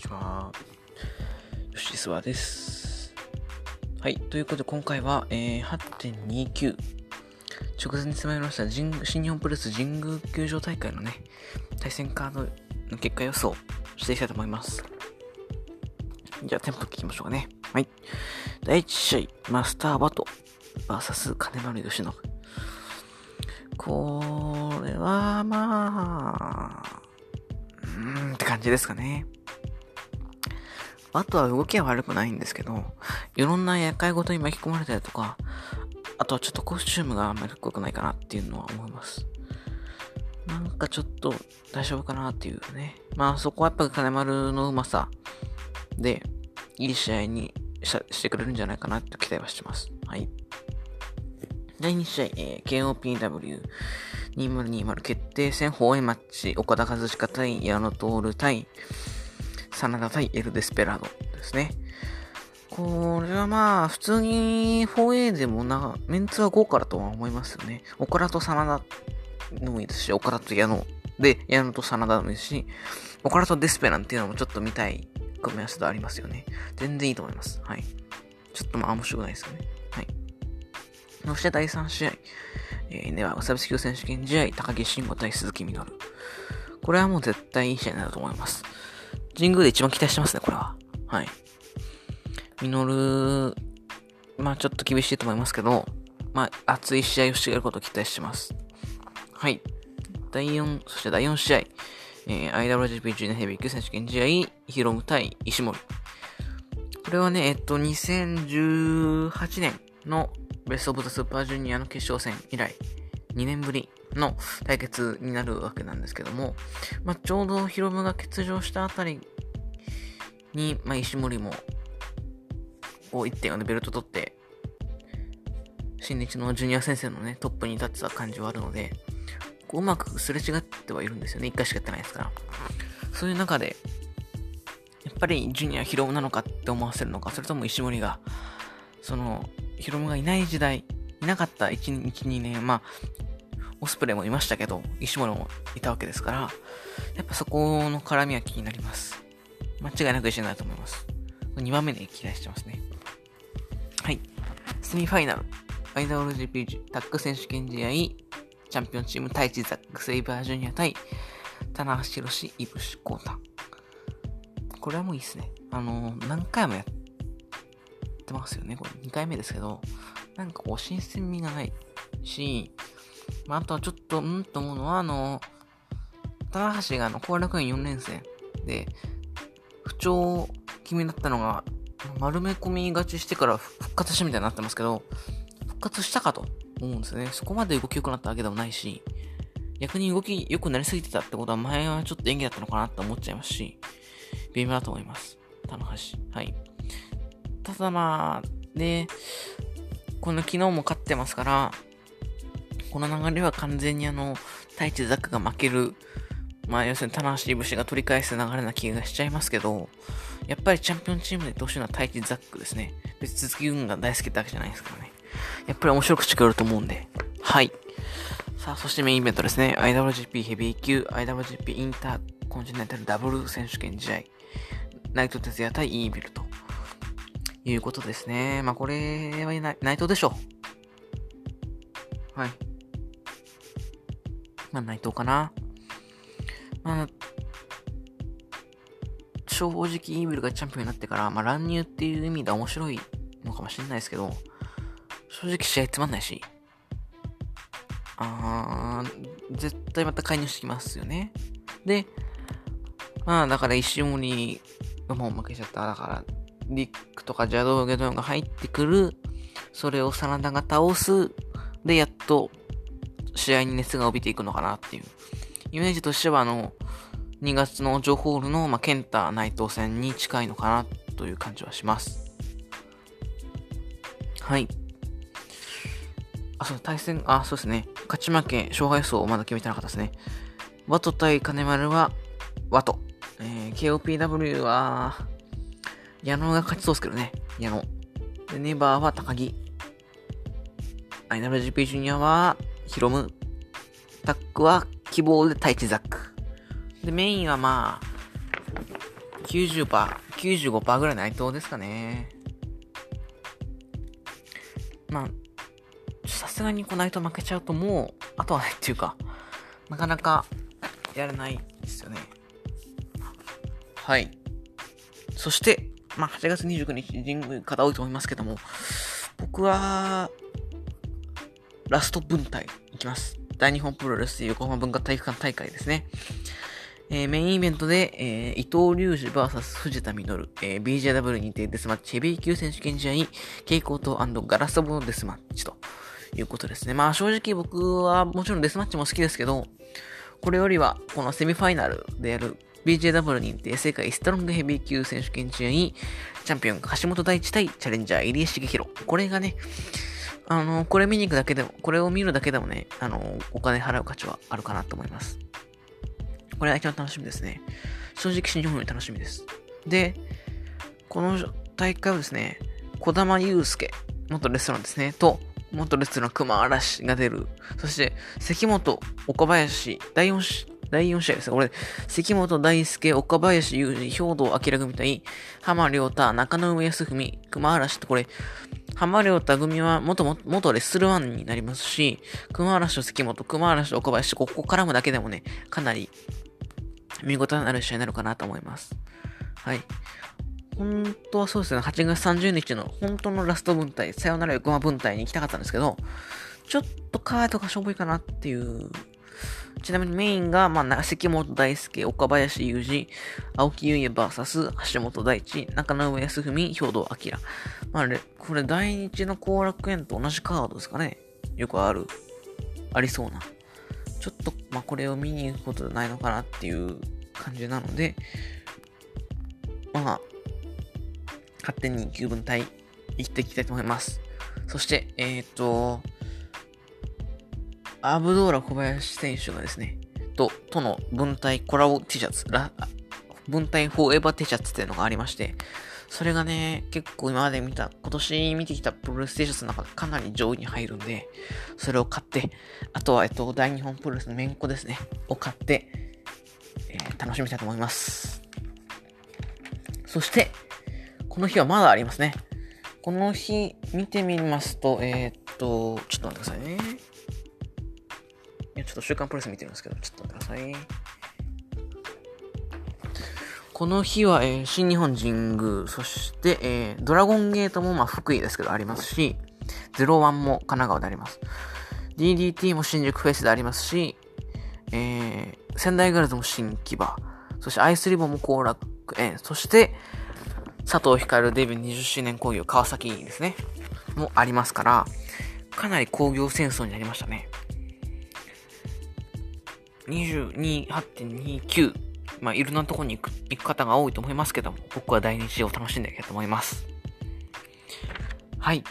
ちは。吉諏です。はい。ということで、今回は、えー、8.29。直前に迫りました新日本プロレス神宮球場大会のね、対戦カードの結果予想していきたいと思います。じゃあ、テンポ聞きましょうかね。はい。第1試合、マスターバト VS 金丸義信。これは、まあ、うーんって感じですかね。あとは動きは悪くないんですけど、いろんな厄介事に巻き込まれたりとか、あとはちょっとコスチュームがあんまりかっこよくないかなっていうのは思います。なんかちょっと大丈夫かなっていうね。まあそこはやっぱ金丸のうまさで、いい試合にしてくれるんじゃないかなって期待はしてます。はい。第2試合、えー、KOPW2020 決定戦放映マッチ、岡田和親対矢野徹対真田対エル・デスペラードですね。これはまあ、普通に 4A でもな、メンツは豪華だとは思いますよね。岡田と真田のもいいですし、岡田と矢野で、矢野と真田もいいですし、岡田とデスペランっていうのもちょっと見たい組み合わせとありますよね。全然いいと思います。はい。ちょっとまあ面白くないですよね。はい。そして第3試合。えー、では、うさびすき選手権試合、高木慎吾対鈴木みのる。これはもう絶対いい試合になると思います。神宮で一番期待してますね、これは。はい。ミノル、まあちょっと厳しいと思いますけど、まあ熱い試合をしてやることを期待してます。はい。第4、そして第4試合、えー、IWGP ジュニアヘビー級選手権試合、ヒロム対石森。これはね、えっと、2018年のベストオブザスーパージュニアの決勝戦以来、2年ぶりの対決になるわけなんですけども、まあ、ちょうどヒロムが欠場したあたりに、まあ、石森も、こう1.4でベルト取って、新日のジュニア先生のね、トップに立ってた感じはあるので、こううまくすれ違ってはいるんですよね。1回しかやってないですから。そういう中で、やっぱりジュニアヒロムなのかって思わせるのか、それとも石森が、その、ヒロムがいない時代、いなかった1、1 2年、まあ、オスプレイもいましたけど、石森もいたわけですから、やっぱそこの絡みは気になります。間違いなく一緒になると思います。2番目に期待してますね。はい。セミファイナル。IWGP タッグ選手権試合、チャンピオンチーム対チザックセイバージュニア対、棚橋宏、イブシコータ。これはもういいっすね。あのー、何回もやってますよね。これ2回目ですけど、なんかこう新鮮味がないし、まあ、あとはちょっと、うんと思うのは、あの、棚橋があの、後楽園4連戦で、不調気味だったのが、丸め込みがちしてから復活したみたいになってますけど、復活したかと思うんですよね。そこまで動き良くなったわけでもないし、逆に動き良くなりすぎてたってことは前はちょっと演技だったのかなって思っちゃいますし、微妙だと思います。棚橋。はい。ただまあ、で、この昨日も勝ってますから、この流れは完全にあの、太一ザックが負ける、まあ要するに棚橋節が取り返す流れな気がしちゃいますけど、やっぱりチャンピオンチームでどうしようのは太一ザックですね。別に続き運が大好きってわけじゃないですからね。やっぱり面白くしてくれると思うんで。はい。さあ、そしてメインイベントですね。IWGP ヘビー級、IWGP インターコンチネンタルダブル選手権試合。ナイト哲也対イービルということですね。まあこれはナイトでしょう。はい。まあ、内藤かな。まあ、正直イービルがチャンピオンになってから、まあ、乱入っていう意味では面白いのかもしれないですけど、正直試合つまんないし、あー、絶対また介入してきますよね。で、まあ、だから石森がもう負けちゃった。だから、リックとか邪道ゲドンが入ってくる。それを真田が倒す。で、やっと試合に熱が帯びていくのかなっていう。イメージとしては、あの、2月のジョホールの、まあ、ケンタ内藤戦に近いのかなという感じはします。はい。あ、そう、対戦、あ、そうですね。勝ち負け、勝敗層をまだ決めてなかったですね。ワト対金丸は、ワト。えー、KOPW は、矢野が勝ちそうですけどね。矢野。で、ネバーは高木。IWGP ジュニアは、ヒロム。タックは希望でタイチザック。で、メインはまあ、90%、95%ぐらい内藤ですかね。まあ、さすがにこの内藤負けちゃうともう、あとはないっていうか、なかなかやれないですよね。はい。そして、まあ、8月29日、神宮方多いと思いますけども、僕は、ラスト分隊いきます。大日本プロレス横浜文化体育館大会ですね。えー、メインイベントで、えー、伊藤隆二 VS 藤田実、えー、BJW 認定デスマッチヘビー級選手権試合、蛍光灯ガラスボのデスマッチということですね。まあ正直僕はもちろんデスマッチも好きですけど、これよりはこのセミファイナルでやる BJW 認定世界ストロングヘビー級選手権試合、チャンピオン橋本大地対チャレンジャー入江茂弘。これがね、あの、これ見に行くだけでも、これを見るだけでもね、あの、お金払う価値はあるかなと思います。これが一番楽しみですね。正直新日本より楽しみです。で、この大会はですね、小玉祐介、元レストランですね、と、元レストラン熊嵐が出る。そして、関本、岡林、第4試第4試合です。これ、関本大輔、岡林雄二、兵道明組対、浜良太、中野上康文、熊嵐ってこれ、浜良太組は元も、元レッスル1になりますし、熊嵐と関本、熊嵐と岡林、ここ絡むだけでもね、かなり見事なる試合になるかなと思います。はい。本当はそうですね、8月30日の本当のラスト分隊、さよなら横浜分隊に行きたかったんですけど、ちょっとカードがしょぼいかなっていう。ちなみにメインが、まあ、関本大輔、岡林雄二、青木優也 VS 橋本大地、中野上康文、兵藤明。まあ、これ第日の後楽園と同じカードですかね。よくある。ありそうな。ちょっと、まあ、これを見に行くことじゃないのかなっていう感じなので、まあ、勝手に9分隊行っていきたいと思います。そして、えっ、ー、と、アブドーラ小林選手がですね、と、との分隊コラボ T シャツ、分隊フォーエバー T シャツっていうのがありまして、それがね、結構今まで見た、今年見てきたプロレス T シャツの中でかなり上位に入るんで、それを買って、あとは、えっと、大日本プロレスのめんこですね、を買って、えー、楽しみたいと思います。そして、この日はまだありますね。この日見てみますと、えー、っと、ちょっと待ってくださいね。いや、ちょっと週刊プレス見てるんですけど、ちょっと待ってください。この日は、えー、新日本神宮、そして、えー、ドラゴンゲートも、まあ、福井ですけどありますし、01も神奈川であります。DDT も新宿フェイスでありますし、えー、仙台ガールズも新木場、そしてアイスリボンも後楽園、そして、佐藤光デビュー20周年工業川崎ですね、もありますから、かなり工業戦争になりましたね。22.8.29まあ、いろんなとこに行く行く方が多いと思いますけども、僕は第二次を楽しんでいきたいと思います。はい。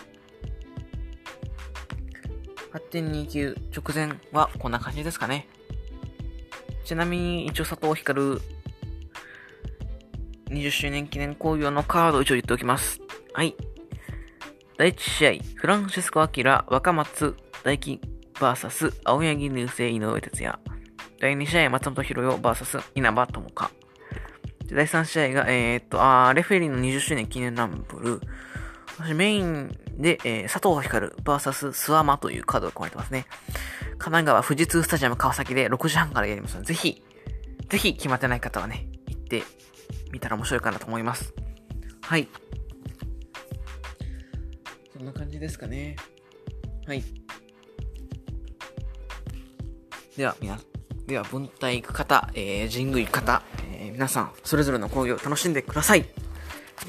8.29直前はこんな感じですかね。ちなみに、一応佐藤光20周年記念興行のカード一応言っておきます。はい。第1試合、フランシスコ・アキラ、若松大輝 VS 青柳流星井上哲也。第2試合、松本博代 VS 稲葉友香。第3試合が、えー、っと、あレフェリーの20周年記念ランブル。そしてメインで、えー、佐藤光 VS スワマというカードが組まれてますね。神奈川富士通スタジアム川崎で6時半からやりますので、ぜひ、ぜひ決まってない方はね、行ってみたら面白いかなと思います。はい。そんな感じですかね。はい。では、皆さんでは、文体行く方、えー、神宮行く方、えー、皆さん、それぞれの講義を楽しんでください。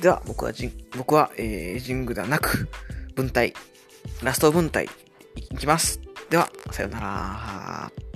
では、僕は、僕は、えー、神宮ではなく、文体、ラスト文体、行きます。では、さようなら。